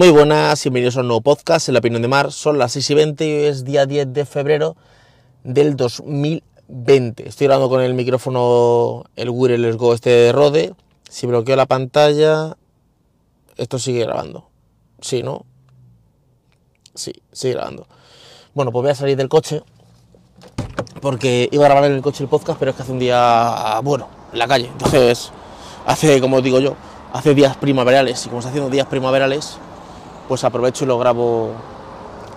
Muy buenas, bienvenidos a un nuevo podcast en la opinión de Mar. Son las 6 y 20 y hoy es día 10 de febrero del 2020. Estoy grabando con el micrófono, el Wireless Go este de Rode. Si bloqueo la pantalla, esto sigue grabando. Sí, ¿no? Sí, sigue grabando. Bueno, pues voy a salir del coche porque iba a grabar en el coche el podcast, pero es que hace un día, bueno, en la calle. Entonces, hace, como digo yo, hace días primaverales y como está haciendo días primaverales, pues aprovecho y lo grabo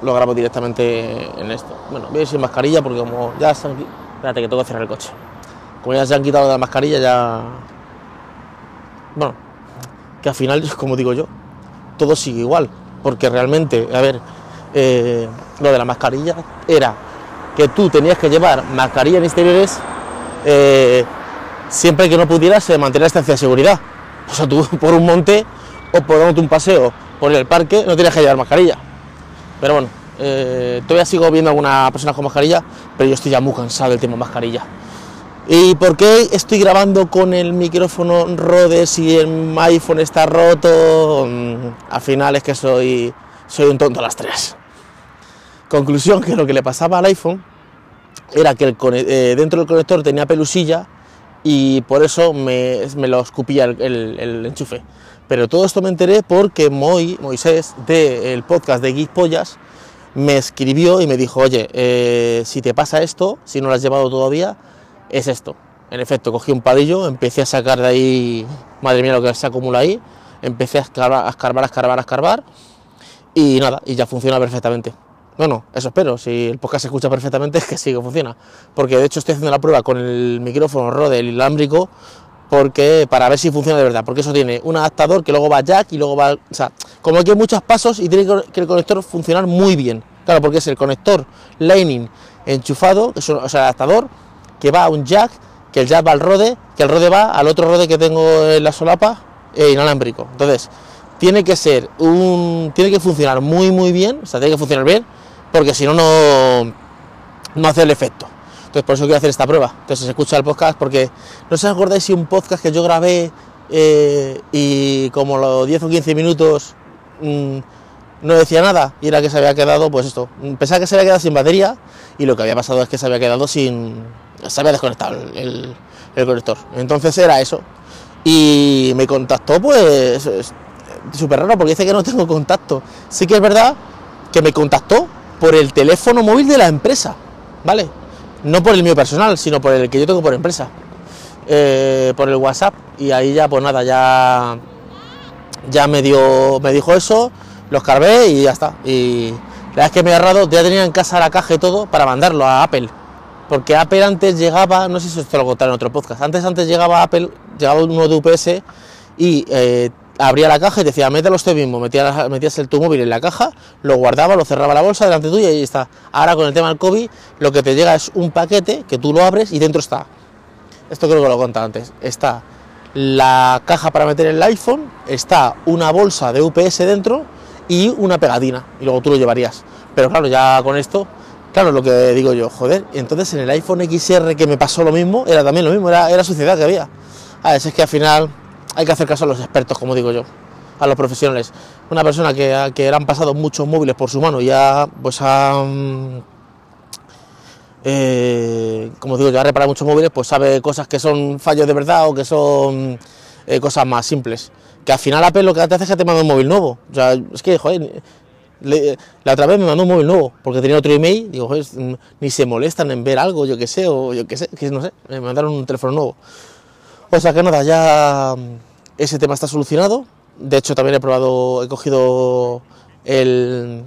lo grabo directamente en esto. Bueno, voy a ir sin mascarilla porque como ya han espérate que tengo que cerrar el coche. Como ya se han quitado la mascarilla ya bueno, que al final, como digo yo, todo sigue igual, porque realmente, a ver, eh, lo de la mascarilla era que tú tenías que llevar mascarilla en exteriores eh, siempre que no pudieras eh, mantener la distancia de seguridad. O sea, tú por un monte o por un paseo por el parque no tienes que llevar mascarilla. Pero bueno, eh, todavía sigo viendo algunas personas con mascarilla, pero yo estoy ya muy cansado del tema mascarilla. ¿Y por qué estoy grabando con el micrófono Rode si el iPhone está roto? Mm, al final es que soy, soy un tonto a las tres. Conclusión, que lo que le pasaba al iPhone era que eh, dentro del conector tenía pelusilla y por eso me, me lo escupía el, enchufe. Pero todo esto me enteré porque Moisés del podcast de Geek Pollas me escribió y me dijo, oye, eh, si te pasa esto, si no lo has llevado todavía, es esto. En efecto, cogí un padillo, empecé a sacar de ahí, madre mía lo que se acumula ahí, empecé a escarbar, a escarbar, a escarbar, a escarbar y nada, y ya funciona perfectamente. Bueno, eso espero, si el podcast se escucha perfectamente es que sí que funciona, porque de hecho estoy haciendo la prueba con el micrófono Rode, el inalámbrico, porque para ver si funciona de verdad, porque eso tiene un adaptador que luego va jack y luego va, o sea, como que hay muchos pasos y tiene que el conector funcionar muy bien. Claro, porque es el conector Lightning enchufado, que es un, el adaptador que va a un jack, que el jack va al rode, que el rode va al otro rode que tengo en la solapa eh, inalámbrico. Entonces, tiene que ser un tiene que funcionar muy muy bien, o sea, tiene que funcionar bien, porque si no no no hace el efecto. Entonces, por eso quiero hacer esta prueba. Entonces, escucha el podcast porque no se acordáis si un podcast que yo grabé eh, y como los 10 o 15 minutos mmm, no decía nada y era que se había quedado, pues esto, pensaba que se había quedado sin batería y lo que había pasado es que se había quedado sin, se había desconectado el, el conector. Entonces era eso. Y me contactó, pues, súper raro porque dice que no tengo contacto. Sí que es verdad que me contactó por el teléfono móvil de la empresa, ¿vale? No por el mío personal, sino por el que yo tengo por empresa. Eh, por el WhatsApp. Y ahí ya, pues nada, ya, ya me, dio, me dijo eso los cargué y ya está. Y la verdad es que me he ahorrado, ya tenía en casa la caja y todo para mandarlo a Apple. Porque Apple antes llegaba, no sé si esto lo contaré en otro podcast, antes antes llegaba Apple, llegaba uno de UPS y eh, abría la caja y decía, mételo usted mismo, metías, metías el tu móvil en la caja, lo guardaba, lo cerraba la bolsa delante tuya y ahí está. Ahora con el tema del COVID, lo que te llega es un paquete que tú lo abres y dentro está. Esto creo que lo he contado antes. Está la caja para meter el iPhone, está una bolsa de UPS dentro y una pegatina, y luego tú lo llevarías. Pero claro, ya con esto, claro, lo que digo yo, joder, entonces en el iPhone XR que me pasó lo mismo, era también lo mismo, era, era suciedad que había. A ver, es que al final hay que hacer caso a los expertos, como digo yo, a los profesionales. Una persona que, que han pasado muchos móviles por su mano y ya, pues ha... Eh, como digo, ya ha reparado muchos móviles, pues sabe cosas que son fallos de verdad o que son eh, cosas más simples que al final Apple lo que te hace es que te manda un móvil nuevo. O sea, es que, joder, le, la otra vez me mandó un móvil nuevo porque tenía otro email. Digo, joder, ni se molestan en ver algo, yo que sé, o yo que sé, que no sé, me mandaron un teléfono nuevo. O sea que nada, ya ese tema está solucionado. De hecho, también he probado, he cogido el,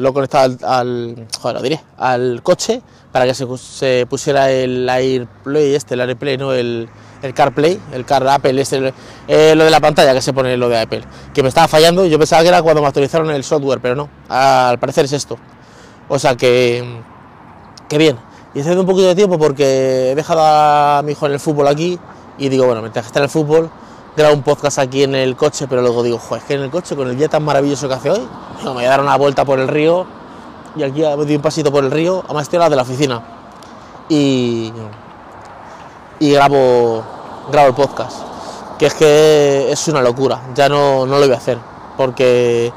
lo conectado al, joder, lo diré, al coche para que se, pusiera el AirPlay, este, el AirPlay, no el el CarPlay, el Car Apple, este, eh, lo de la pantalla que se pone lo de Apple, que me estaba fallando, yo pensaba que era cuando me actualizaron el software, pero no, al parecer es esto. O sea que, que bien. Y hace un poquito de tiempo porque he dejado a mi hijo en el fútbol aquí y digo, bueno, mientras está en el fútbol, grabo un podcast aquí en el coche, pero luego digo, joder, es que en el coche con el día tan maravilloso que hace hoy, me voy a dar una vuelta por el río y aquí me doy un pasito por el río, además estoy a de la oficina. Y, y grabo, grabo el podcast. Que es que es una locura, ya no, no lo voy a hacer, porque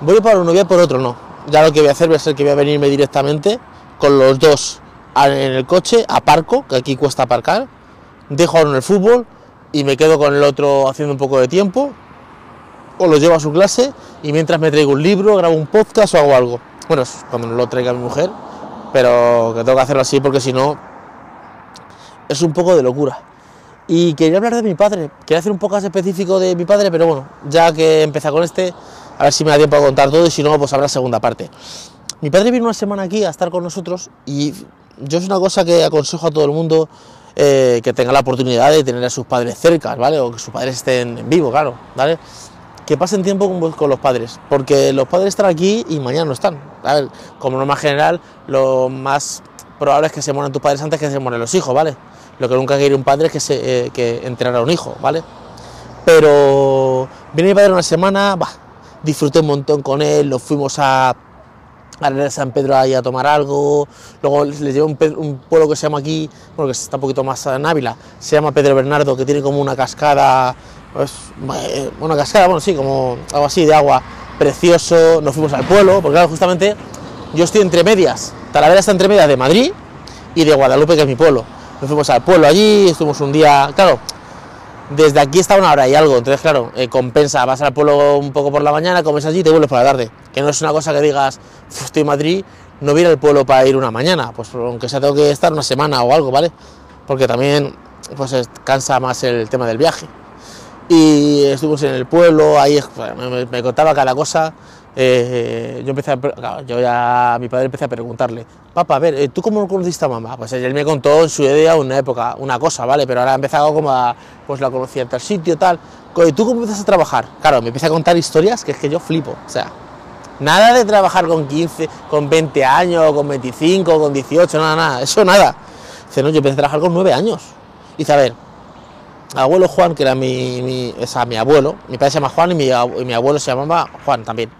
voy por uno, voy por otro, no. Ya lo que voy a hacer va a ser que voy a venirme directamente con los dos en el coche, aparco, que aquí cuesta aparcar, dejo a uno el fútbol y me quedo con el otro haciendo un poco de tiempo, o lo llevo a su clase y mientras me traigo un libro, grabo un podcast o hago algo. Bueno, cuando lo traiga mi mujer, pero que tengo que hacerlo así porque si no es un poco de locura. Y quería hablar de mi padre, quería hacer un podcast específico de mi padre, pero bueno, ya que empecé con este, a ver si me da tiempo a contar todo y si no, pues habrá segunda parte. Mi padre vino una semana aquí a estar con nosotros y yo es una cosa que aconsejo a todo el mundo eh, que tenga la oportunidad de tener a sus padres cerca, ¿vale? O que sus padres estén en vivo, claro, ¿vale? Que pasen tiempo con, con los padres, porque los padres están aquí y mañana no están. A ver, como norma general, lo más probable es que se mueran tus padres antes que se mueran los hijos, ¿vale? Lo que nunca quiere un padre es que, se, eh, que entrenar a un hijo, ¿vale? Pero vine mi padre una semana, disfruté un montón con él, lo fuimos a a de San Pedro ahí a tomar algo, luego les llevé un, un, pueblo que se llama aquí, bueno, que está un poquito más en Ávila, se llama Pedro Bernardo, que tiene como una cascada, pues, eh, una cascada, bueno, sí, como algo así de agua, precioso, nos fuimos al pueblo, porque claro, justamente yo estoy entre medias, Talavera está entre medias de Madrid y de Guadalupe, que es mi pueblo, nos fuimos al pueblo allí, estuvimos un día, claro, desde aquí está una hora y algo, entonces claro, eh, compensa, vas al pueblo un poco por la mañana, comes allí y te vuelves por la tarde, que no es una cosa que digas, estoy en Madrid, no voy al pueblo para ir una mañana, pues aunque sea tengo que estar una semana o algo, ¿vale? Porque también pues cansa más el tema del viaje. Y estuvimos en el pueblo, ahí me, me contaba cada cosa, eh, yo empecé a, yo ya mi padre empecé a preguntarle, papá, a ver, eh, ¿tú cómo conociste a mamá? Pues él me contó en su idea una época, una cosa, ¿vale? Pero ahora ha empezado como a, pues la conocí en tal sitio, tal. ¿Y tú cómo empiezas a trabajar? Claro, me empieza a contar historias que es que yo flipo, o sea, nada de trabajar con 15, con 20 años, con 25, con 18, nada, nada, eso nada. Dice, no, yo empecé a trabajar con 9 años. Dice, a ver, abuelo Juan, que era mi, mi, o sea, mi abuelo, mi padre se llama Juan y mi, y mi abuelo se llamaba Juan también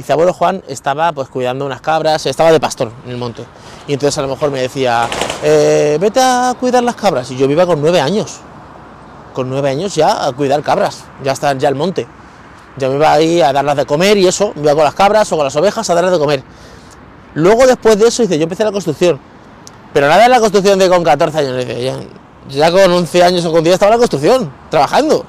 Dice, abuelo Juan estaba pues cuidando unas cabras, estaba de pastor en el monte. Y entonces a lo mejor me decía, eh, vete a cuidar las cabras. Y yo iba con nueve años. Con nueve años ya a cuidar cabras, ya está ya el monte. Yo me iba ahí a darlas de comer y eso, me iba con las cabras o con las ovejas a darlas de comer. Luego después de eso, dice, yo empecé la construcción. Pero nada en la construcción de con 14 años, dice, ya, ya con 11 años o con 10 estaba en la construcción, trabajando.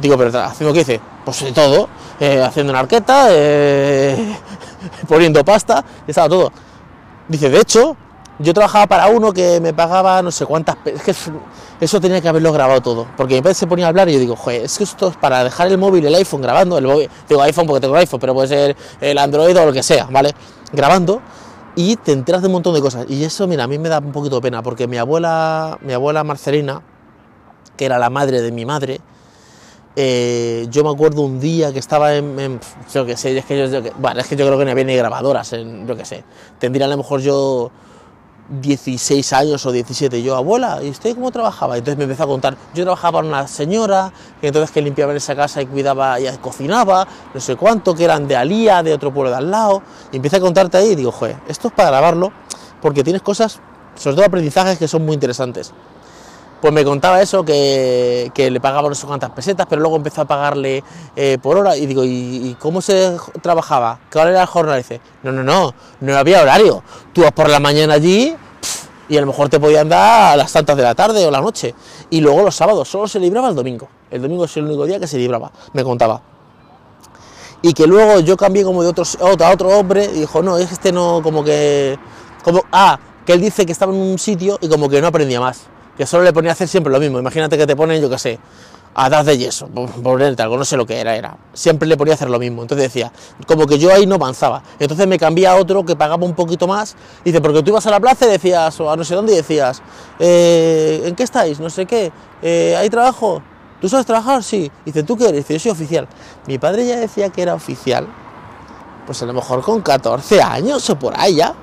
Digo, pero haciendo qué dice, pues de todo eh, haciendo una arqueta, eh, poniendo pasta, estaba todo. Dice, de hecho, yo trabajaba para uno que me pagaba no sé cuántas... Es que eso tenía que haberlo grabado todo, porque mi padre se ponía a hablar y yo digo, joder, es que esto es para dejar el móvil, el iPhone grabando, el móvil, digo iPhone porque tengo iPhone, pero puede ser el Android o lo que sea, ¿vale? Grabando y te enteras de un montón de cosas. Y eso, mira, a mí me da un poquito de pena, porque mi abuela, mi abuela Marcelina, que era la madre de mi madre, eh, yo me acuerdo un día que estaba en, yo que sé, es que yo, creo que no había ni grabadoras, en, yo que sé, tendría a lo mejor yo 16 años o 17, yo, abuela, ¿y usted cómo trabajaba? Entonces me empezó a contar, yo trabajaba para una señora, que entonces que limpiaba en esa casa y cuidaba y cocinaba, no sé cuánto, que eran de Alía, de otro pueblo de al lado, y empieza a contarte ahí y digo, joder, esto es para grabarlo, porque tienes cosas, sobre todo aprendizajes que son muy interesantes pues me contaba eso, que, le pagaban no sé cuántas pesetas, pero luego empezó a pagarle eh, por hora. Y digo, ¿y, cómo se trabajaba? ¿Qué hora era la jornada? dice, no, no, no, no había horario. Tú vas por la mañana allí y a lo mejor te podían dar a las tantas de la tarde o la noche. Y luego los sábados, solo se libraba el domingo. El domingo es el único día que se libraba, me contaba. Y que luego yo cambié como de otros, a otro hombre y dijo, no, es este no, como que... Como, ah, que él dice que estaba en un sitio y como que no aprendía más que solo le ponía a hacer siempre lo mismo. Imagínate que te ponen, yo qué sé, a dar de yeso, por ponerte algo, no sé lo que era, era. Siempre le ponía a hacer lo mismo. Entonces decía, como que yo ahí no avanzaba. Entonces me cambié a otro que pagaba un poquito más. Dice, porque tú ibas a la plaza y decías, o a no sé dónde, y decías, eh, ¿en qué estáis? No sé qué, eh, ¿hay trabajo? ¿Tú sabes trabajar? Sí. Dice, ¿tú qué eres? Dice, yo soy oficial. Mi padre ya decía que era oficial, pues a lo mejor con 14 años o por ya.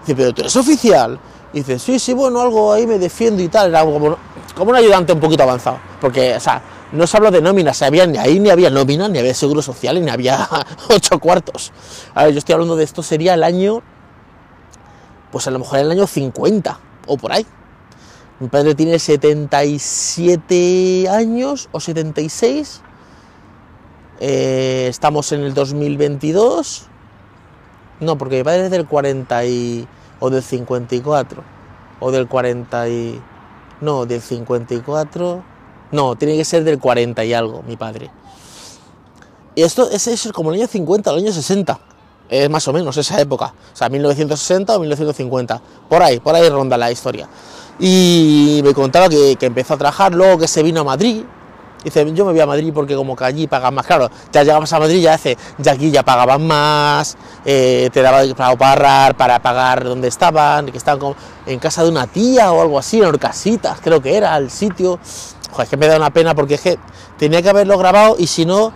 Dice, pero tú eres oficial. Y dice, sí, sí, bueno, algo ahí me defiendo y tal. Era como, como un ayudante un poquito avanzado. Porque, o sea, no se habla de nóminas, había, ni ahí ni había nómina, ni había seguro social, ni había ocho cuartos. A ver, yo estoy hablando de esto, sería el año, pues a lo mejor el año 50 o por ahí. Mi padre tiene 77 años o 76. Eh, estamos en el 2022. No, porque mi padre es del 40 y, o del 54. O del 40 y... No, del 54. No, tiene que ser del 40 y algo, mi padre. Y esto es, es como el año 50, el año 60. Es más o menos esa época. O sea, 1960 o 1950. Por ahí, por ahí ronda la historia. Y me contaba que, que empezó a trabajar, luego que se vino a Madrid, Dice, yo me voy a Madrid porque como que allí pagan más. Claro, ya llegabas a Madrid ya hace, ya aquí ya pagaban más, eh, te daba para ahorrar, para pagar donde estaban, que estaban como en casa de una tía o algo así, en Orcasitas, creo que era el sitio. Joder, es que me da una pena porque es que tenía que haberlo grabado y si no,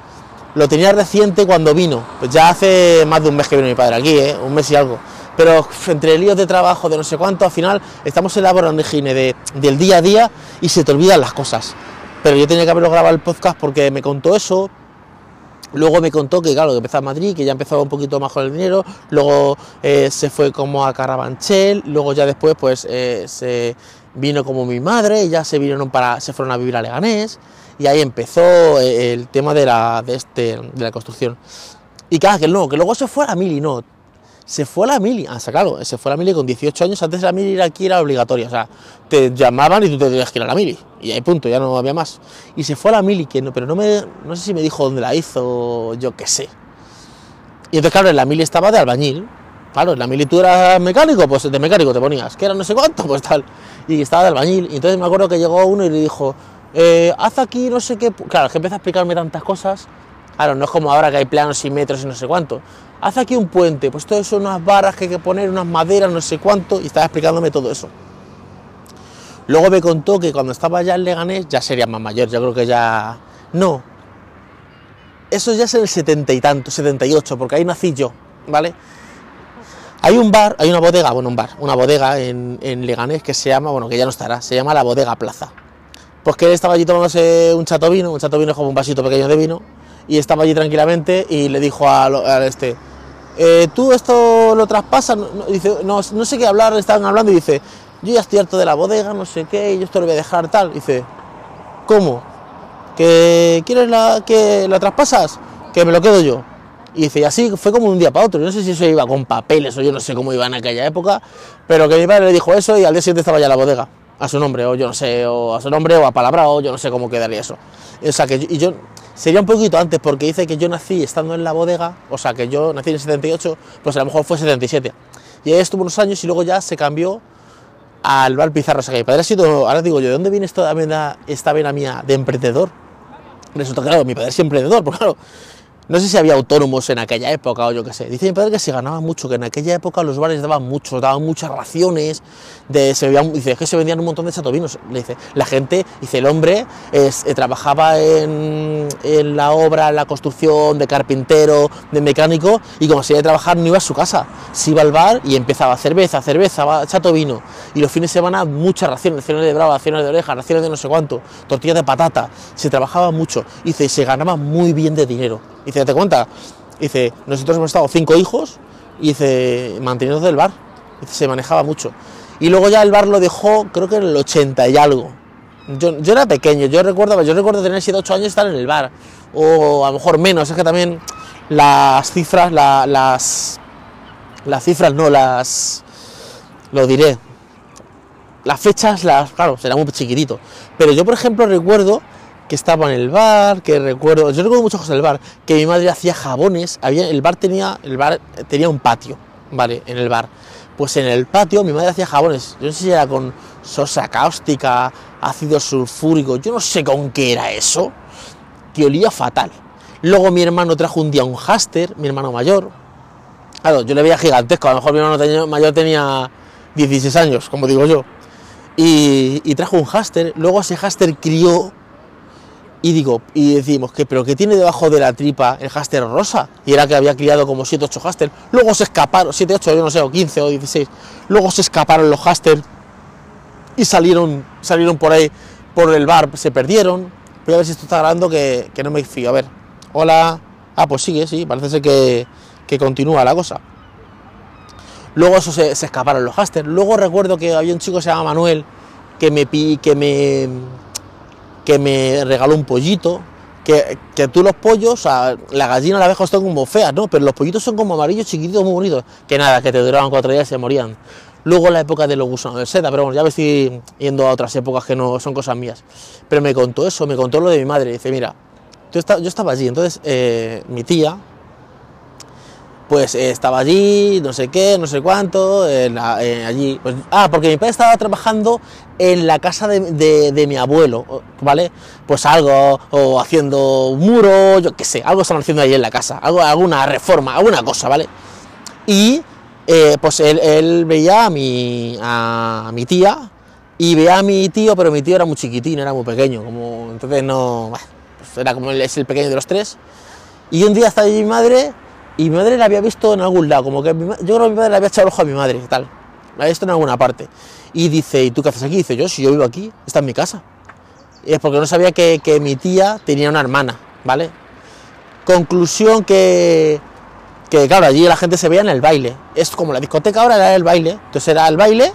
lo tenía reciente cuando vino. Pues ya hace más de un mes que vino mi padre aquí, ¿eh? un mes y algo. Pero entre líos de trabajo, de no sé cuánto, al final estamos en la de, del día a día y se te olvidan las cosas pero yo tenía que haberlo grabado el podcast porque me contó eso. Luego me contó que, claro, que empezó a Madrid, que ya empezaba un poquito más con el dinero. Luego eh, se fue como a Carabanchel. Luego ya después, pues, eh, se vino como mi madre. Y ya se vinieron para, se fueron a vivir a Leganés. Y ahí empezó eh, el tema de la, de este, de la construcción. Y claro, que no, que luego se fue a Mili, no se fue a la mili, ah, claro, se fue a la mili con 18 años, antes la mili aquí era obligatoria, o sea, te llamaban y tú te tenías que ir a la mili, y ahí punto, ya no había más. Y se fue a la mili, que no, pero no me, no sé si me dijo dónde la hizo, yo qué sé. Y entonces, claro, en la mili estaba de albañil, claro, en la mili tú eras mecánico, pues de mecánico te ponías, que era no sé cuánto, pues tal, y estaba de albañil, y entonces me acuerdo que llegó uno y le dijo, eh, haz aquí no sé qué, claro, que empezó a explicarme tantas cosas, claro, no es como ahora que hay planos y metros y no sé cuánto, haz aquí un puente, pues todo son unas barras que hay que poner, unas maderas, no sé cuánto, y estaba explicándome todo eso. Luego me contó que cuando estaba ya en Leganés, ya sería más mayor, yo creo que ya... No, eso ya es en el setenta y tanto, 78, porque ahí nací yo, ¿vale? Hay un bar, hay una bodega, bueno, un bar, una bodega en, Leganés que se llama, bueno, que ya no estará, se llama la Bodega Plaza. Pues que él estaba allí tomándose un chato vino, un chato vino es como un vasito pequeño de vino, y estaba allí tranquilamente y le dijo al, este, eh, tú esto lo traspasas, no, dice, no, no, sé qué hablar, estaban hablando y dice, yo ya estoy harto de la bodega, no sé qué, y yo esto lo voy a dejar tal, dice, ¿cómo? ¿Que quieres la, que la traspasas? Que me lo quedo yo. Y dice, y así fue como un día para otro, yo no sé si eso iba con papeles o yo no sé cómo iba en aquella época, pero que mi padre le dijo eso y al día siguiente estaba ya la bodega, a su nombre, o yo no sé, o a su nombre, o a palabra, o yo no sé cómo quedaría eso. O sea, que y yo Sería un poquito antes, porque dice que yo nací estando en la bodega, o sea, que yo nací en el 78, pues a lo mejor fue 77. Y ahí estuvo unos años y luego ya se cambió al bar Pizarro. O sea, que mi padre ha sido, ahora digo yo, ¿de dónde viene esta vena, esta vena mía de emprendedor? Resulta claro, mi padre es emprendedor, porque claro, no sé si había autónomos en aquella época o yo qué sé. Dice mi padre que se ganaba mucho, que en aquella época los bares daban mucho, daban muchas raciones, de, se dice que se vendían un montón de chatovinos. Le dice, la gente, dice, el hombre eh, trabajaba en, la obra, en la construcción, de carpintero, de mecánico, y como se iba a trabajar no iba a su casa, se iba al bar y empezaba cerveza, cerveza, chato vino. Y los fines de semana muchas raciones, raciones de brava, raciones de oreja, raciones de no sé cuánto, tortillas de patata. Se trabajaba mucho, dice, se ganaba muy bien de dinero. Dice, ¿te cuenta? Dice, nosotros hemos estado cinco hijos y dice, manteniendo del bar. Se manejaba mucho. Y luego ya el bar lo dejó, creo que en el 80 y algo. Yo, yo era pequeño, yo recuerdo, yo recuerdo tener 7 8 años y estar en el bar. O a lo mejor menos, es que también las cifras, las. Las cifras no, las. Lo diré. Las fechas, las. Claro, será muy chiquitito. Pero yo, por ejemplo, recuerdo que estaba en el bar, que recuerdo, yo recuerdo muchas cosas del bar, que mi madre hacía jabones, había, el bar tenía, el bar tenía un patio, ¿vale? En el bar. Pues en el patio mi madre hacía jabones, yo no sé si era con sosa cáustica, ácido sulfúrico, yo no sé con qué era eso, que olía fatal. Luego mi hermano trajo un día un haster, mi hermano mayor. Claro, yo le veía gigantesco, a lo mejor mi hermano mayor tenía 16 años, como digo yo. Y, y trajo un haster, luego ese haster crió y digo, y decimos, que pero que tiene debajo de la tripa el háster rosa? Y era que había criado como 7 8 háster. Luego se escaparon, 7 8, yo no sé, o 15 o 16. Luego se escaparon los háster y salieron, salieron por ahí, por el bar, se perdieron. Voy a ver si esto está grabando que, que no me fío. A ver, hola. Ah, pues sigue, sí, parece ser que, que continúa la cosa. Luego eso se, escaparon los háster. Luego recuerdo que había un chico que se llama Manuel que me, que me que me regaló un pollito, que, que tú los pollos, la gallina, la abeja están como feas, ¿no? Pero los pollitos son como amarillos, chiquititos, muy bonitos. Que nada, que te duraban cuatro días y se morían. Luego la época de los gusanos de seda, pero bueno, ya me estoy yendo a otras épocas que no son cosas mías. Pero me contó eso, me contó lo de mi madre. Dice, mira, yo estaba, yo estaba allí, entonces eh, mi tía, pues eh, estaba allí, no sé qué, no sé cuánto, eh, allí. pues- ah, porque mi padre estaba trabajando en la casa de, de- mi abuelo, ¿vale? Pues algo, o haciendo un muro, yo qué sé, algo estaban haciendo ahí en la casa, algo, alguna reforma, alguna cosa, ¿vale? Y eh, pues él, él veía a mi, a mi tía y veía a mi tío, pero mi tío era muy chiquitín, era muy pequeño, como entonces no, bueno, pues era como él es el pequeño de los tres. Y un día estaba allí mi madre y mi madre la había visto en algún lado, como que yo creo que mi madre le había echado el ojo a mi madre, tal, la había visto en alguna parte. Y dice, ¿y tú qué haces aquí? dice, yo, si yo vivo aquí, está en mi casa. Y es porque no sabía que, que mi tía tenía una hermana, ¿vale? Conclusión que, que, claro, allí la gente se veía en el baile. Es como la discoteca ahora era el baile. Entonces era el baile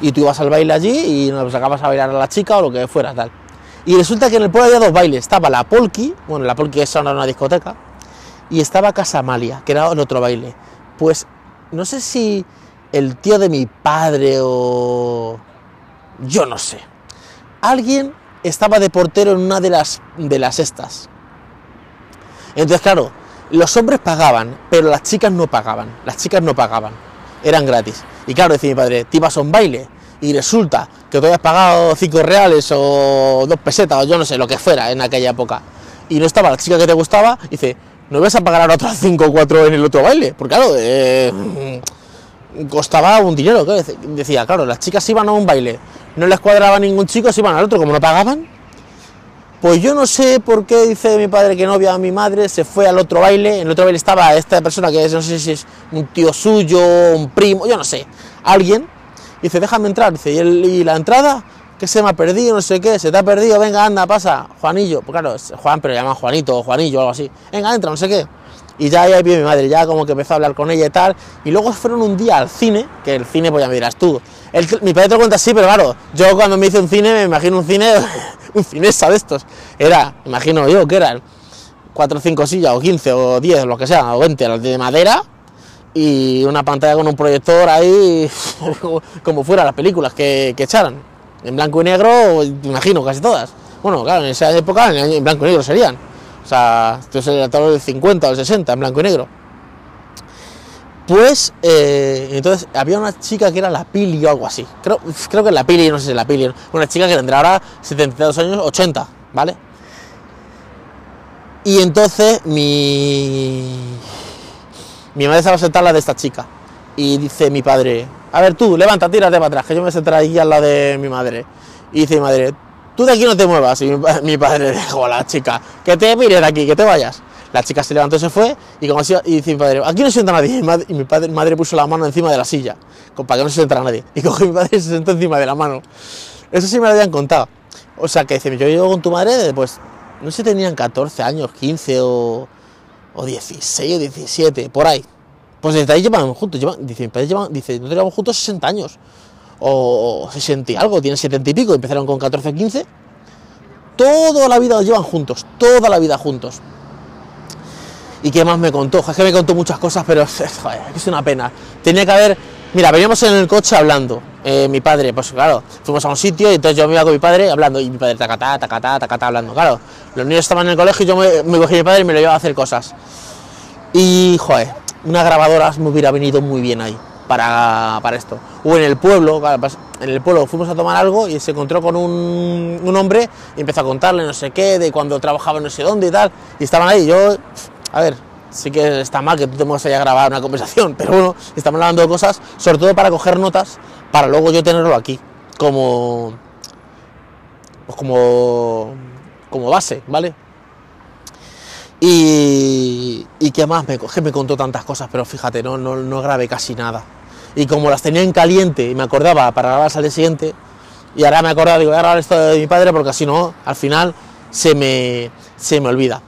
y tú ibas al baile allí y nos sacabas a bailar a la chica o lo que fuera, tal. Y resulta que en el pueblo había dos bailes. Estaba la Polki, bueno, la Polki es ahora una discoteca, y estaba Casa Amalia, que era el otro baile. Pues no sé si el tío de mi padre o... Yo no sé. Alguien estaba de portero en una de las, de las estas. Entonces, claro, los hombres pagaban, pero las chicas no pagaban. Las chicas no pagaban, eran gratis. Y claro, decía mi padre, te ibas a un baile y resulta que tú habías pagado 5 reales o 2 pesetas o yo no sé, lo que fuera en aquella época. Y no estaba la chica que te gustaba, y dice, ¿no vas a pagar ahora otras 5 o 4 en el otro baile? Porque claro, eh, costaba un dinero. claro. Decía, claro, las chicas iban a un baile, no les cuadraba ningún chico, se iban al otro, como no pagaban. Pues yo no sé por qué dice mi padre que novia a mi madre, se fue al otro baile, en el otro baile estaba esta persona que es, no sé si es un tío suyo, un primo, yo no sé, alguien, y dice, déjame entrar, dice, ¿y, el- y la entrada? Que se me ha perdido, no sé qué, se te ha perdido, venga, anda, pasa, Juanillo, pues claro, es Juan, pero le llaman Juanito o Juanillo o algo así, venga, entra, no sé qué. Y ya ahí vio mi madre, ya como que empezó a hablar con ella y tal, y luego fueron un día al cine, que el cine, pues ya me dirás tú, mi padre te cuenta así, pero claro, yo cuando me hice un cine, me imagino un cine, un cinesa de estos, era, imagino yo, que eran 4 o 5 sillas, o 15, o 10, lo que sea, o 20, las de madera, y una pantalla con un proyector ahí, como fuera las películas que, que echaran, en blanco y negro, imagino, casi todas. Bueno, claro, en esa época en, blanco y negro serían. O sea, esto sería todo del 50 o el 60 en blanco y negro. Pues, eh, entonces había una chica que era la Pili o algo así. Creo, creo que la Pili, no sé si es la Pili. Una chica que tendrá ahora 72 años, 80, ¿vale? Y entonces mi. Mi madre estaba sentada lado de esta chica. Y dice mi padre: A ver tú, levanta, tírate para atrás, que yo me sentaré aquí al lado de mi madre. Y dice mi madre: Tú de aquí no te muevas. Y mi, pa- mi padre dijo a la chica: Que te mires de aquí, que te vayas. La chica se levantó y se fue. Y, como así, y dice mi padre: Aquí no sienta nadie. Y, mi padre, madre puso la mano encima de la silla, para que no se sentara nadie. Y cogió mi padre y se sentó encima de la mano. Eso sí me lo habían contado. O sea, que dice: Yo llego con tu madre, pues no sé tenían 14 años, 15 o, o 16 o 17, por ahí. Pues desde ahí llevan juntos, llevan, dice, llevan, dice, nosotros llevamos juntos 60 años, o, o 60 y algo, tienen 70 y pico, empezaron con 14 o 15, toda la vida los llevan juntos, toda la vida juntos. ¿Y qué más me contó? Es que me contó muchas cosas, pero joder, es una pena. Tenía que haber. Mira, veníamos en el coche hablando. eh, mi padre, pues claro, fuimos a un sitio y entonces yo me iba con mi padre hablando. Y mi padre, tacatá, tacatá, tacatá, hablando. Claro, los niños estaban en el colegio y yo me, me cogí a mi padre y me lo llevaba a hacer cosas. Y, joder, una grabadora me hubiera venido muy bien ahí para, para esto. O en el pueblo, en el pueblo fuimos a tomar algo y se encontró con un, un hombre y empezó a contarle no sé qué, de cuando trabajaba no sé dónde y tal. Y estaban ahí, yo, a ver, sí que está mal que tú te muevas a grabar una conversación, pero bueno, estamos hablando de cosas, sobre todo para coger notas, para luego yo tenerlo aquí, como, pues como, como base, ¿vale? Y, y qué más, me, que me contó tantas cosas, pero fíjate, no, no, no grabé casi nada. Y como las tenía en caliente y me acordaba para grabar al día siguiente, y ahora me acordaba, digo, voy a grabar esto de mi padre porque si no, al final se me, se me olvida.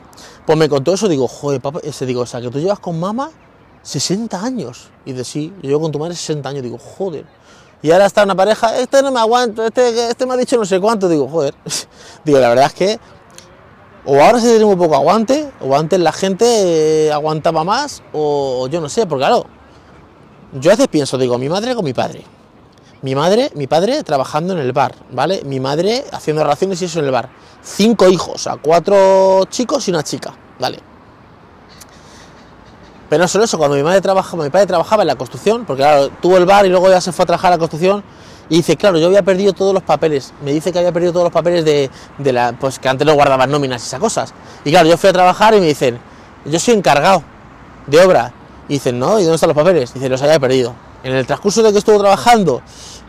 Pues me contó eso, digo, joder, papá, ese, digo, o sea, que tú llevas con mamá 60 años. Y de sí, yo llevo con tu madre 60 años, digo, joder. Y ahora está una pareja, este no me aguanto, este, este me ha dicho no sé cuánto, digo, joder. digo, la verdad es que O ahora se tiene muy poco aguante, o antes la gente eh, aguantaba más, o yo no sé, porque claro, yo a veces pienso, digo, mi madre con mi padre. Mi madre, mi padre trabajando en el bar, ¿vale? Mi madre haciendo relaciones y eso en el bar. Cinco hijos, o sea, cuatro chicos y una chica, ¿vale? Pero no solo eso, cuando mi madre trabajaba, mi padre trabajaba en la construcción, porque claro, tuvo el bar y luego ya se fue a trabajar a la construcción, y dice, claro, yo había perdido todos los papeles. Me dice que había perdido todos los papeles de, de la. Pues que antes no guardaban nóminas y esas cosas. Y claro, yo fui a trabajar y me dicen, yo soy encargado de obra. Y dicen, no, ¿y dónde están los papeles? Dice, los había perdido. En el transcurso de que estuvo trabajando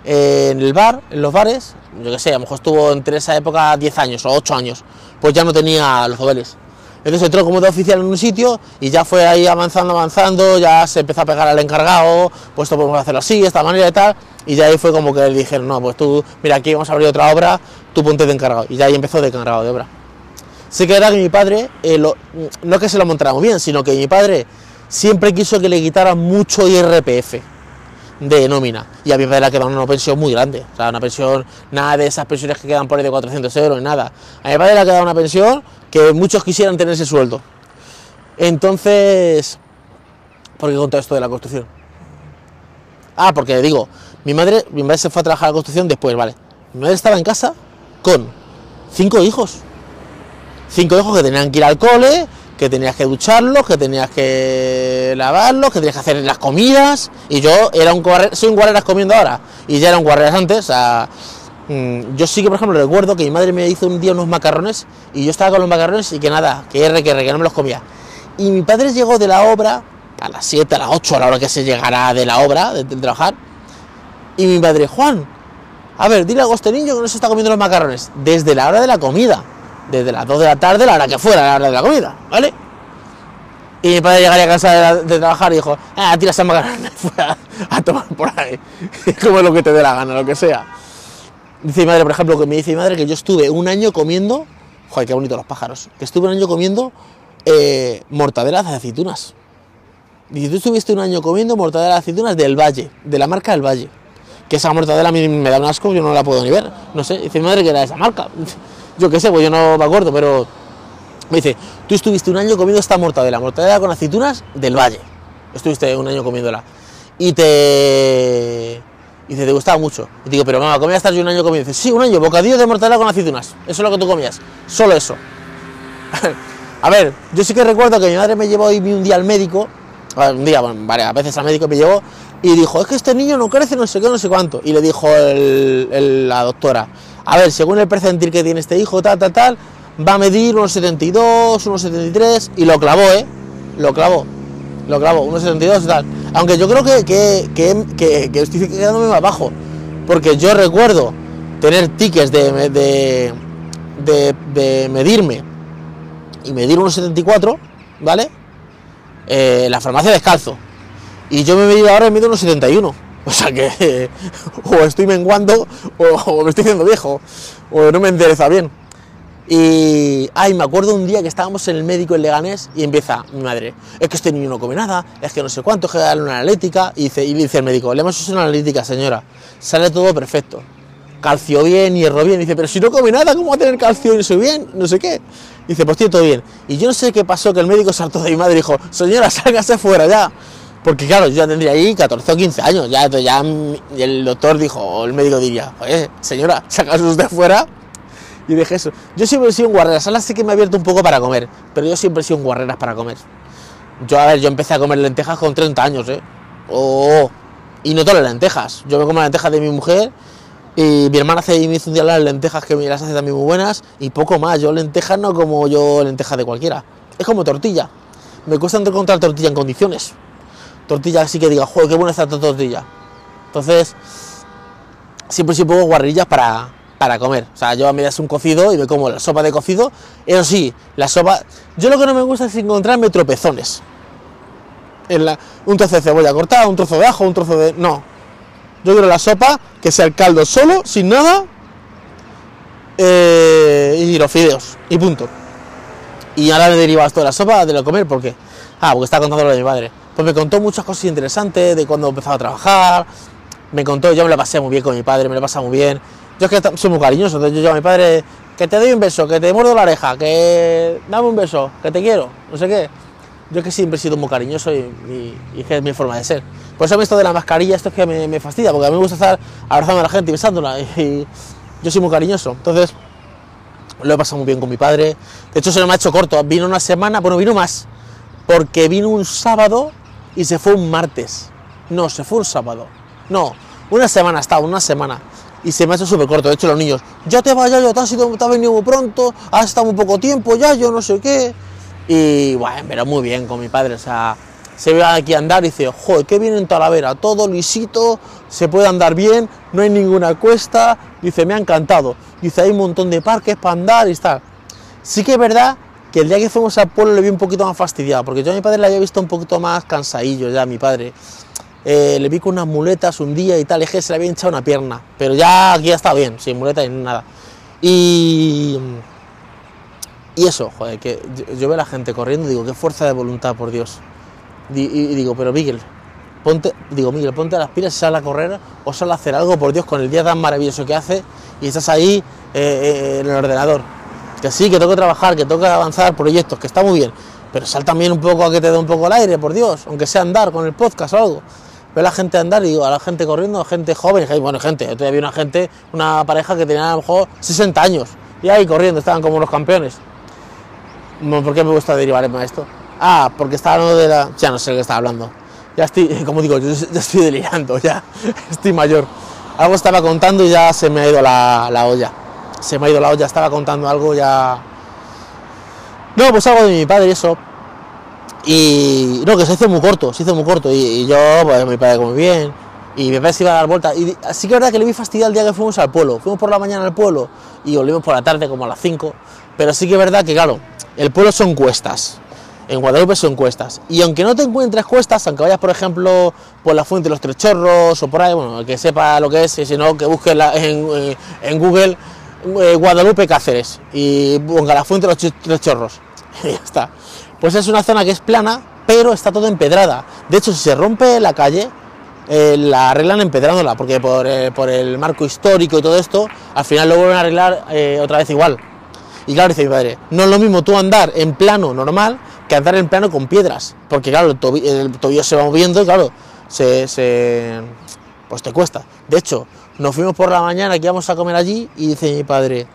eh, en el bar, en los bares, yo qué sé, a lo mejor estuvo entre esa época 10 años o 8 años, pues ya no tenía los papeles. Entonces entró como de oficial en un sitio y ya fue ahí avanzando, avanzando, ya se empezó a pegar al encargado, pues esto podemos hacerlo así, esta manera y tal, y ya ahí fue como que le dijeron, no, pues tú, mira, aquí vamos a abrir otra obra, tú ponte de encargado, y ya ahí empezó de encargado de obra. Sí que era que mi padre, eh, no que se lo montara muy bien, sino que mi padre siempre quiso que le quitaran mucho IRPF de nómina. Y a mi padre le ha quedado una pensión muy grande. O sea, una pensión, nada de esas pensiones que quedan por ahí de 400 euros, nada. A mi padre le ha quedado una pensión muchos quisieran tener ese sueldo. Entonces, ¿por qué conté esto de la construcción? Ah, porque digo, mi madre, mi madre se fue a trabajar a la construcción después, ¿vale? Mi madre estaba en casa con cinco hijos. Cinco hijos que tenían que ir al cole, que tenías que ducharlos, que tenías que lavarlos, que tenías que hacer las comidas. Y yo era un soy un guarreras comiendo ahora. Y ya era un guarreras antes. O sea, yo sí que, por ejemplo, recuerdo que mi madre me hizo un día unos macarrones y yo estaba con los macarrones y que nada, que R, que R, que no me los comía. Y mi padre llegó de la obra a las 7, a las 8, a la hora que se llegará de la obra, de, trabajar. Y mi padre, Juan, a ver, dile a este niño que no se está comiendo los macarrones desde la hora de la comida desde las 2 de la tarde, la hora que fuera, la hora de la comida, ¿vale? Y mi padre llegaría a casa de, trabajar y dijo, ah, tira esa macarrones fuera a tomar por ahí, como lo que te dé la gana, lo que sea. Dice mi madre, por ejemplo, que me dice mi madre que yo estuve un año comiendo, joder, qué bonito los pájaros, que estuve un año comiendo eh, mortadelas de aceitunas. Dice, tú estuviste un año comiendo mortadela de aceitunas del Valle, de la marca del Valle. Que esa mortadela a mí me da un asco, yo no la puedo ni ver. No sé, dice mi madre que era de esa marca yo qué sé, pues yo no me acuerdo, pero me dice, tú estuviste un año comiendo esta mortadela, mortadela con aceitunas del Valle. Estuviste un año comiéndola. Y te... Y dice, te gustaba mucho. Y digo, pero mamá, ¿cómo estar yo un año comiendo? Dice, sí, un año, bocadillo de mortadela con aceitunas. Eso es lo que tú comías. Solo eso. a ver, yo sí que recuerdo que mi madre me llevó hoy un día al médico. Un día, bueno, varias veces al médico me llevó y dijo, es que este niño no crece, no sé qué, no sé cuánto. Y le dijo la doctora, a ver, según el percentil que tiene este hijo, tal, tal, tal, va a medir unos 72, unos 73, y lo clavó, ¿eh? Lo clavó, lo clavó, unos 72 y tal. Aunque yo creo que, que, que, estoy quedándome más bajo, porque yo recuerdo tener tickets de, de, de, medirme y medir unos 74, ¿vale? Eh, la farmacia descalzo. Y yo me he medido ahora y mido unos 71 o sea que o estoy menguando o, me estoy haciendo viejo o no me endereza bien. Y, ay, me acuerdo un día que estábamos en el médico en Leganés y empieza mi madre, es que este niño no come nada, es que no sé cuánto, que darle una analítica. Y dice, y dice el médico, le hemos hecho una analítica, señora, sale todo perfecto. Calcio bien, hierro bien. dice, pero si no come nada, ¿cómo va a tener calcio y eso bien? No sé qué. dice, pues tiene todo bien. Y yo no sé qué pasó, que el médico saltó de mi madre y dijo, señora, sálgase fuera ya. Porque claro, yo ya tendría ahí 14 o 15 años, ya, ya el doctor dijo, o el médico diría, oye, señora, sacas usted fuera. Y dije eso. Yo siempre he sido un guarreras, ahora sí que me he abierto un poco para comer, pero yo siempre he sido un guarreras para comer. Yo, a ver, yo empecé a comer lentejas con 30 años, ¿eh? Oh, y no todas las lentejas. Yo me como las lentejas de mi mujer y mi hermana hace, me hizo un día las lentejas que las hace también muy buenas y poco más. Yo lentejas no como yo lentejas de cualquiera. Es como tortilla. Me cuesta encontrar tortilla en condiciones tortilla así que diga, joder, qué buena está esta tortilla. Entonces, siempre sí pongo guarrillas para, para comer. O sea, yo mí das un cocido y me como la sopa de cocido. Eso sí, la sopa. Yo lo que no me gusta es encontrarme tropezones. En la, un trozo de cebolla cortada, un trozo de ajo, un trozo de. No. Yo quiero la sopa que sea el caldo solo, sin nada. Eh, y los fideos. Y punto. Y ahora me derivas toda la sopa de lo comer, ¿por qué? Ah, porque está contando lo de mi madre pues me contó muchas cosas interesantes de cuando empezaba a trabajar, me contó, yo me la pasé muy bien con mi padre, me la pasé muy bien, Yo que soy muy cariñoso, entonces yo llamo a mi padre, que te doy un beso, que te muerdo la oreja, que dame un beso, que te quiero, no sé qué. Yo que siempre he sido muy cariñoso y, y, es mi forma de ser. Por eso a esto de la mascarilla, esto es que me, fastidia, porque a mí me gusta estar abrazando a la gente y besándola, y yo soy muy cariñoso. Entonces, lo he pasado muy bien con mi padre. De hecho, se me ha hecho corto. Vino una semana, bueno, vino más, porque vino un sábado y se fue un martes. No, se fue un sábado. No, una semana estaba, una semana. Y se me ha hecho súper corto. De hecho, los niños, ya te vaya, yo te has, ido, te has venido muy pronto, has estado muy poco tiempo, ya yo no sé qué. Y bueno, pero muy bien con mi padre, o sea, se ve aquí andar y dice, joder, qué bien en Talavera, todo lisito, se puede andar bien, no hay ninguna cuesta, dice, me ha encantado, dice, hay un montón de parques para andar y tal. Sí que es verdad que el día que fuimos al pueblo le vi un poquito más fastidiado, porque yo a mi padre le había visto un poquito más cansadillo ya, mi padre. Eh, le vi con unas muletas un día y tal, es que se le había hinchado una pierna, pero ya aquí ya está bien, sin muletas ni nada. Y, eso, joder, que yo, veo a la gente corriendo y digo, qué fuerza de voluntad, por Dios. Y, digo, pero Miguel, ponte, digo, Miguel, ponte las pilas y sal a correr o sal a hacer algo, por Dios, con el día tan maravilloso que hace y estás ahí eh, eh, en el ordenador. Que sí, que tengo que trabajar, que tengo que avanzar proyectos, que está muy bien, pero sal también un poco a que te dé un poco el aire, por Dios, aunque sea andar con el podcast o algo. Veo a la gente andar y digo, a la gente corriendo, gente joven, bueno, gente, todavía vi una gente, una pareja que tenía a lo mejor 60 años y ahí corriendo, estaban como los campeones. ¿Por qué me gusta derivarme a esto? Ah, porque estaba hablando de la... Ya no sé de qué estaba hablando. Ya estoy, como digo, yo ya estoy delirando, ya estoy mayor. Algo estaba contando y ya se me ha ido la, la olla. Se me ha ido la olla, estaba contando algo ya... No, pues algo de mi padre y eso. Y no, que se hizo muy corto, se hizo muy corto. Y, yo, pues mi padre como bien. Y mi padre se iba a dar vuelta. Y así que es verdad que le vi fastidiar el día que fuimos al pueblo. Fuimos por la mañana al pueblo y volvimos por la tarde como a las 5. Pero sí que es verdad que, claro, el pueblo son cuestas. En Guadalupe son cuestas. Y aunque no te encuentres cuestas, aunque vayas, por ejemplo, por la fuente de los tres chorros o por ahí, bueno, que sepa lo que es, y si no, que busque en, eh, en, Google eh, Guadalupe Cáceres y ponga la fuente de los tres chorros. y ya está. Pues es una zona que es plana, pero está todo empedrada. De hecho, si se rompe la calle, eh, la arreglan empedrándola, porque por, por, el marco histórico y todo esto, al final lo vuelven a arreglar otra vez igual. Y claro, dice mi padre, no es lo mismo tú andar en plano normal que andar en plano con piedras, porque claro, el, tobillo, se va moviendo y claro, se, pues te cuesta. De hecho, nos fuimos por la mañana que íbamos a comer allí y dice mi padre,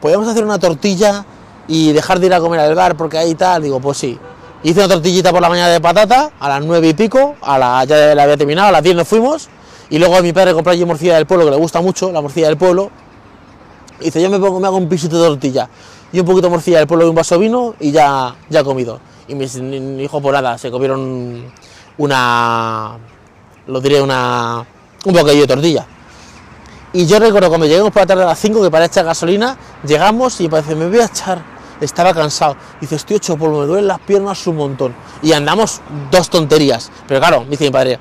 ¿podemos hacer una tortilla y dejar de ir a comer al bar porque ahí tal? Digo, pues sí. Hice una tortillita por la mañana de patata, a las nueve y pico, a la, ya la había terminado, a las 10 nos fuimos, y luego mi padre compró allí morcilla del pueblo, que le gusta mucho, la morcilla del pueblo, y dice, yo me, pongo, me hago un pisito de tortilla y un poquito de morcilla del pueblo y un vaso de vino y ya, ya he comido. Y mis hijos por nada, se comieron una, lo diré, una, un bocadillo de tortilla. Y yo recuerdo cuando llegamos por la tarde a las 5 que para echar gasolina, llegamos y parece, me voy a echar, estaba cansado. Dice, estoy hecho polvo, me duelen las piernas un montón. Y andamos dos tonterías. Pero claro, dice mi padre,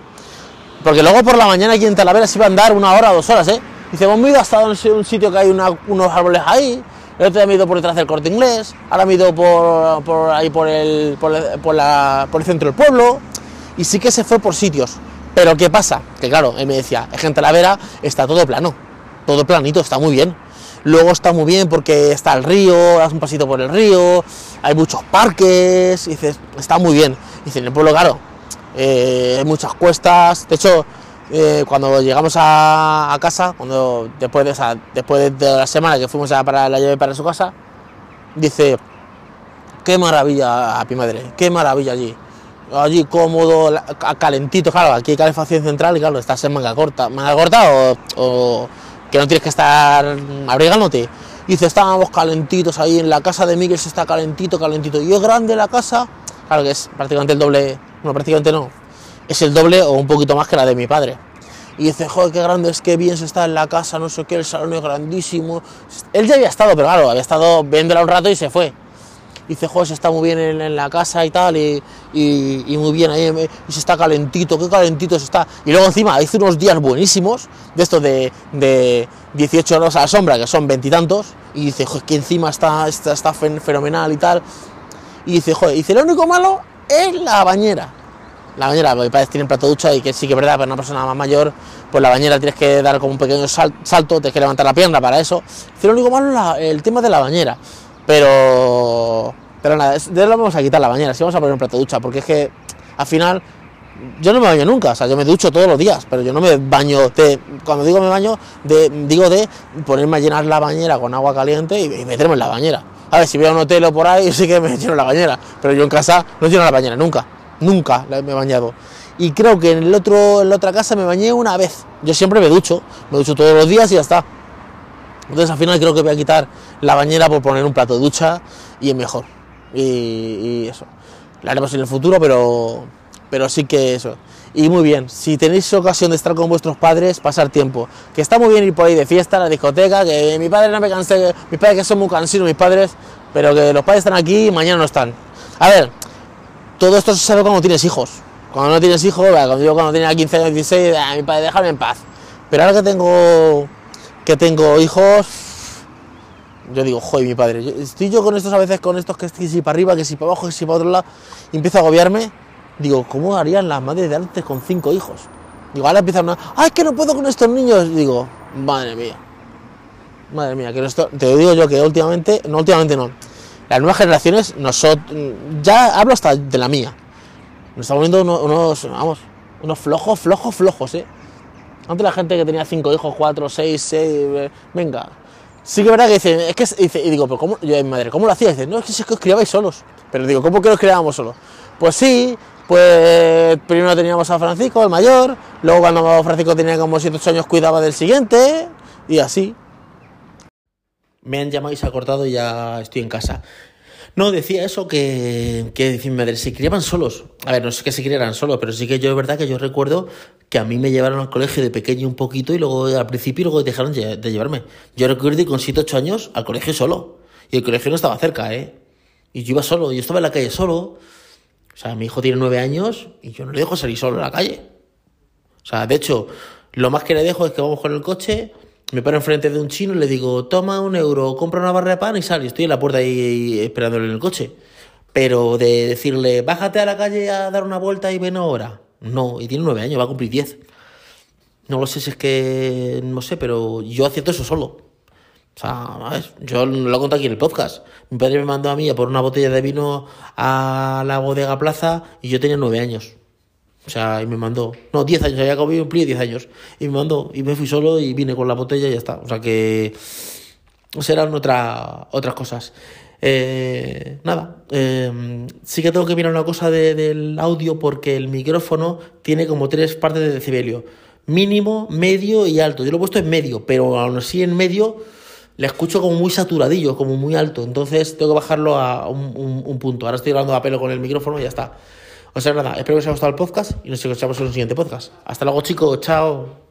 porque luego por la mañana aquí en Talavera se iba a andar una hora o dos horas, ¿eh? Dice, hemos ido hasta un sitio que hay unos árboles ahí, el otro día me he ido por detrás del corte inglés, ahora me he ido por, ahí por el, por, el centro del pueblo, y sí que se fue por sitios. Pero ¿qué pasa? Que claro, él me decía, es que en Talavera está todo plano, todo planito, está muy bien. Luego está muy bien porque está el río, das un pasito por el río, hay muchos parques, dices, está muy bien. Y dice, en el pueblo, claro, eh, hay muchas cuestas. De hecho, eh, cuando llegamos a, casa, cuando después de, después de la semana que fuimos a para la llave para su casa, dice, qué maravilla a mi madre, qué maravilla allí. Allí cómodo, calentito, claro, aquí hay calefacción central y claro, estás en manga corta, manga corta o, que no tienes que estar abrigándote. Dice, estábamos calentitos ahí en la casa de Miguel, se está calentito, calentito. Y es grande la casa, claro que es prácticamente el doble, no, prácticamente no, es el doble o un poquito más que la de mi padre. Y dice, joder, qué grande es, qué bien se está en la casa, no sé qué, el salón es grandísimo. Él ya había estado, pero claro, había estado viéndola un rato y se fue. Y dice, joder, se está muy bien en, la casa y tal, y, muy bien ahí, y se está calentito, qué calentito se está. Y luego encima hizo unos días buenísimos, de estos de, de 18 horas a la sombra, que son veintitantos, y, dice, joder, que encima está, está, fenomenal y tal. Y dice, joder, dice, lo único malo es la bañera la bañera, mis padres tienen plato de ducha y que sí que es verdad, para una persona más mayor, pues la bañera tienes que dar como un pequeño salto, tienes que levantar la pierna para eso. lo único malo es el tema de la bañera, pero, pero nada, de eso vamos a quitar la bañera, si vamos a poner un plato de ducha, porque es que al final yo no me baño nunca, o sea, yo me ducho todos los días, pero yo no me baño de, cuando digo me baño, de, digo de ponerme a llenar la bañera con agua caliente y, meterme en la bañera. A ver, si a un hotel o por ahí, sí que me lleno la bañera, pero yo en casa no lleno la bañera nunca, nunca me he bañado. Y creo que en, el otro, en la otra casa me bañé una vez. Yo siempre me ducho, me ducho todos los días y ya está. Entonces al final creo que voy a quitar la bañera por poner un plato de ducha y es mejor. Y, eso. Lo haremos en el futuro, pero pero sí que eso. Y muy bien, si tenéis ocasión de estar con vuestros padres, pasar tiempo. Que está muy bien ir por ahí de fiesta, a la discoteca, que mi padre no me canse, mis padres que son muy cansinos, mis padres, pero que los padres están aquí y mañana no están. A ver, todo esto se sabe cuando tienes hijos. Cuando no tienes hijos, cuando yo cuando tenía 15 años, 16, ah, mi padre, déjame en paz. Pero ahora que tengo que tengo hijos, yo digo, joder, mi padre, estoy yo con estos a veces con estos que si para arriba, que si para abajo, que si para otro lado, y empiezo a agobiarme Digo, ¿cómo harían las madres de antes con cinco hijos? Digo, ahora empiezan a... ¡Ay, que no puedo con estos niños! Digo, madre mía. Madre mía, que esto, te digo yo que últimamente, no últimamente no, las nuevas generaciones, nosotros, ya hablo hasta de la mía, nos estamos viendo unos, vamos, unos flojos, flojos, flojos, ¿eh? Antes la gente que tenía cinco hijos, cuatro, seis, seis, eh, venga. Sí que es verdad que dicen, es que, dice, y digo, pero ¿cómo, yo, mi madre, ¿cómo lo hacía? Dice, no, es que, es que os criabais solos. Pero digo, ¿cómo que os criábamos solos? Pues sí, pues primero teníamos a Francisco, el mayor, luego cuando Francisco tenía como 7 8 años cuidaba del siguiente, y así. Me han llamado y se ha cortado y ya estoy en casa. No, decía eso que, que decir, madre, se criaban solos. A ver, no sé que se criaran solos, pero sí que yo es verdad que yo recuerdo que a mí me llevaron al colegio de pequeño un poquito y luego al principio luego dejaron de llevarme. Yo recuerdo ir con 7 8 años al colegio solo. Y el colegio no estaba cerca, ¿eh? Y yo iba solo, yo estaba en la calle solo o sea, mi hijo tiene nueve años y yo no le dejo salir solo a la calle. O sea, de hecho, lo más que le dejo es que vamos con el coche, me paro enfrente de un chino y le digo, toma un euro, compra una barra de pan y sal. Y estoy en la puerta ahí esperándole en el coche. Pero de decirle, bájate a la calle a dar una vuelta y ven ahora. No, y tiene nueve años, va a cumplir diez. No lo sé si es que, no sé, pero yo todo eso solo. O sea, yo lo he contado aquí en el podcast. Mi padre me mandó a mí a por una botella de vino a la bodega plaza y yo tenía nueve años. O sea, y me mandó, no, diez años, había cumplido diez años. Y me mandó, y me fui solo y vine con la botella y ya está. O sea que serán otra, otras cosas. Eh, nada, eh, sí que tengo que mirar una cosa del audio porque el micrófono tiene como tres partes de decibelio. Mínimo, medio y alto. Yo lo he puesto en medio, pero aún así en medio le escucho como muy saturadillo, como muy alto. Entonces tengo que bajarlo a un, punto. Ahora estoy hablando a pelo con el micrófono y ya está. O sea, nada, espero que os haya gustado el podcast y nos escuchamos en un siguiente podcast. Hasta luego, chicos. Chao.